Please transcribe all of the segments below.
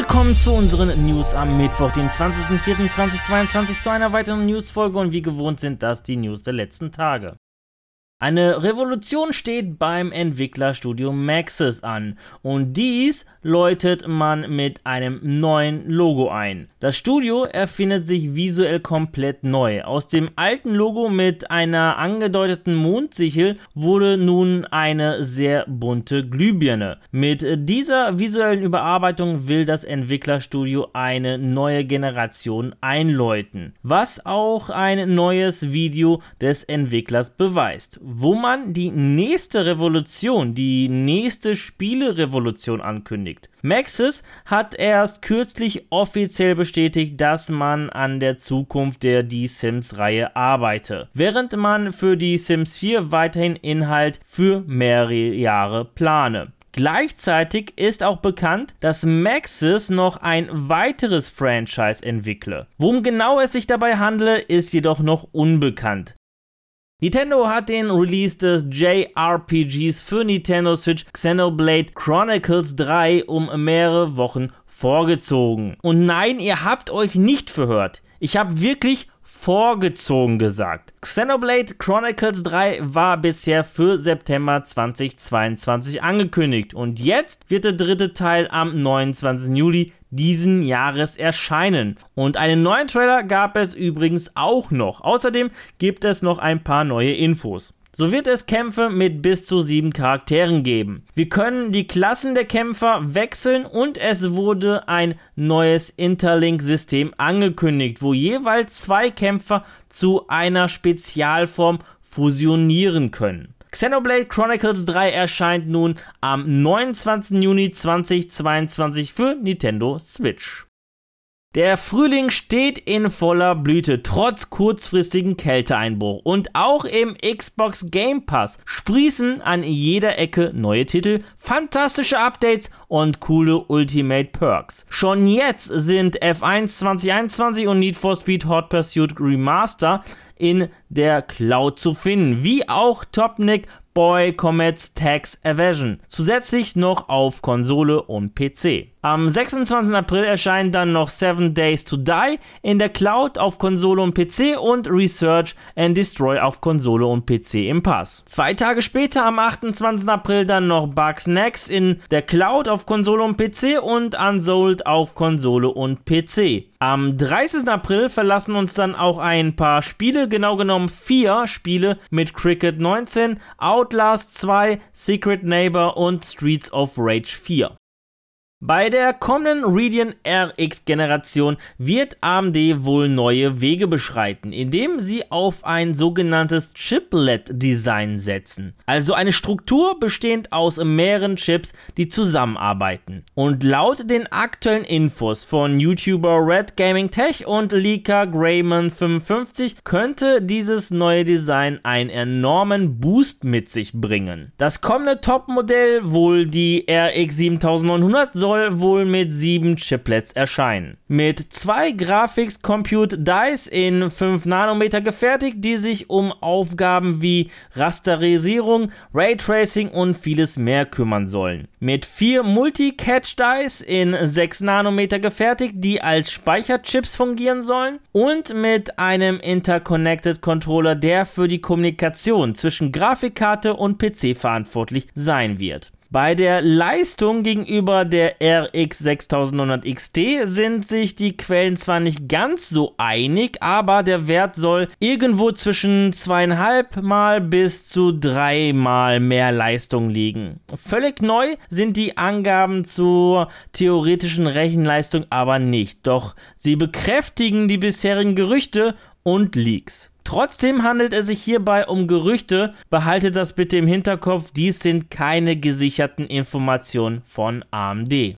Willkommen zu unseren News am Mittwoch, dem 20.04.2022, zu einer weiteren Newsfolge und wie gewohnt sind das die News der letzten Tage. Eine Revolution steht beim Entwicklerstudio Maxis an und dies läutet man mit einem neuen Logo ein. Das Studio erfindet sich visuell komplett neu. Aus dem alten Logo mit einer angedeuteten Mondsichel wurde nun eine sehr bunte Glühbirne. Mit dieser visuellen Überarbeitung will das Entwicklerstudio eine neue Generation einläuten, was auch ein neues Video des Entwicklers beweist wo man die nächste Revolution, die nächste Spielerevolution ankündigt. Maxis hat erst kürzlich offiziell bestätigt, dass man an der Zukunft der Die Sims-Reihe arbeite, während man für die Sims 4 weiterhin Inhalt für mehrere Jahre plane. Gleichzeitig ist auch bekannt, dass Maxis noch ein weiteres Franchise entwickle. Worum genau es sich dabei handle, ist jedoch noch unbekannt. Nintendo hat den Release des JRPGs für Nintendo Switch Xenoblade Chronicles 3 um mehrere Wochen vorgezogen. Und nein, ihr habt euch nicht verhört. Ich habe wirklich vorgezogen gesagt. Xenoblade Chronicles 3 war bisher für September 2022 angekündigt und jetzt wird der dritte Teil am 29. Juli diesen Jahres erscheinen. Und einen neuen Trailer gab es übrigens auch noch. Außerdem gibt es noch ein paar neue Infos. So wird es Kämpfe mit bis zu sieben Charakteren geben. Wir können die Klassen der Kämpfer wechseln und es wurde ein neues Interlink-System angekündigt, wo jeweils zwei Kämpfer zu einer Spezialform fusionieren können. Xenoblade Chronicles 3 erscheint nun am 29. Juni 2022 für Nintendo Switch. Der Frühling steht in voller Blüte, trotz kurzfristigen Kälteeinbruch. Und auch im Xbox Game Pass sprießen an jeder Ecke neue Titel, fantastische Updates und coole Ultimate Perks. Schon jetzt sind F1 2021 und Need for Speed Hot Pursuit Remaster in der Cloud zu finden, wie auch Topnik Boy Comets Tax Evasion. Zusätzlich noch auf Konsole und PC. Am 26. April erscheint dann noch Seven Days to Die in der Cloud auf Konsole und PC und Research and Destroy auf Konsole und PC im Pass. Zwei Tage später, am 28. April, dann noch Bugs Next in der Cloud auf Konsole und PC und Unsold auf Konsole und PC. Am 30. April verlassen uns dann auch ein paar Spiele, genau genommen vier Spiele mit Cricket 19, Outlast 2, Secret Neighbor und Streets of Rage 4. Bei der kommenden Radeon RX Generation wird AMD wohl neue Wege beschreiten, indem sie auf ein sogenanntes Chiplet-Design setzen. Also eine Struktur bestehend aus mehreren Chips, die zusammenarbeiten. Und laut den aktuellen Infos von YouTuber Red Gaming Tech und Leaker Grayman55 könnte dieses neue Design einen enormen Boost mit sich bringen. Das kommende Topmodell, wohl die RX 7900, soll soll wohl mit sieben Chiplets erscheinen. Mit zwei Graphics Compute Dice in 5 Nanometer gefertigt, die sich um Aufgaben wie Rasterisierung, Raytracing und vieles mehr kümmern sollen. Mit vier Multi-Catch Dice in 6 Nanometer gefertigt, die als Speicherchips fungieren sollen. Und mit einem Interconnected Controller, der für die Kommunikation zwischen Grafikkarte und PC verantwortlich sein wird. Bei der Leistung gegenüber der RX 6900 XT sind sich die Quellen zwar nicht ganz so einig, aber der Wert soll irgendwo zwischen zweieinhalb Mal bis zu dreimal mehr Leistung liegen. Völlig neu sind die Angaben zur theoretischen Rechenleistung aber nicht, doch sie bekräftigen die bisherigen Gerüchte und Leaks. Trotzdem handelt es sich hierbei um Gerüchte. Behaltet das bitte im Hinterkopf, dies sind keine gesicherten Informationen von AMD.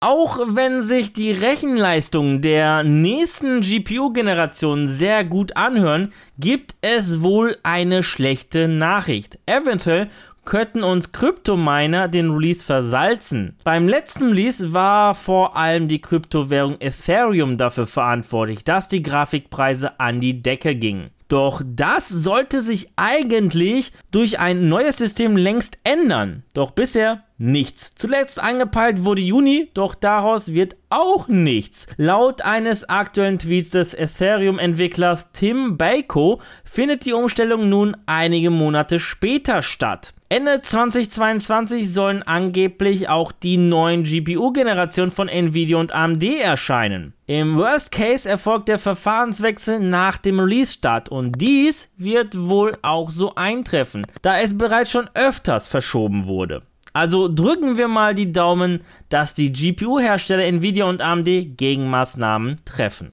Auch wenn sich die Rechenleistungen der nächsten GPU-Generation sehr gut anhören, gibt es wohl eine schlechte Nachricht. Eventuell könnten uns Kryptominer den Release versalzen. Beim letzten Release war vor allem die Kryptowährung Ethereum dafür verantwortlich, dass die Grafikpreise an die Decke gingen. Doch das sollte sich eigentlich durch ein neues System längst ändern. Doch bisher nichts. Zuletzt angepeilt wurde Juni, doch daraus wird auch nichts. Laut eines aktuellen Tweets des Ethereum-Entwicklers Tim Bako findet die Umstellung nun einige Monate später statt. Ende 2022 sollen angeblich auch die neuen GPU-Generationen von Nvidia und AMD erscheinen. Im Worst Case erfolgt der Verfahrenswechsel nach dem Release-Start und dies wird wohl auch so eintreffen, da es bereits schon öfters verschoben wurde. Also drücken wir mal die Daumen, dass die GPU-Hersteller Nvidia und AMD Gegenmaßnahmen treffen.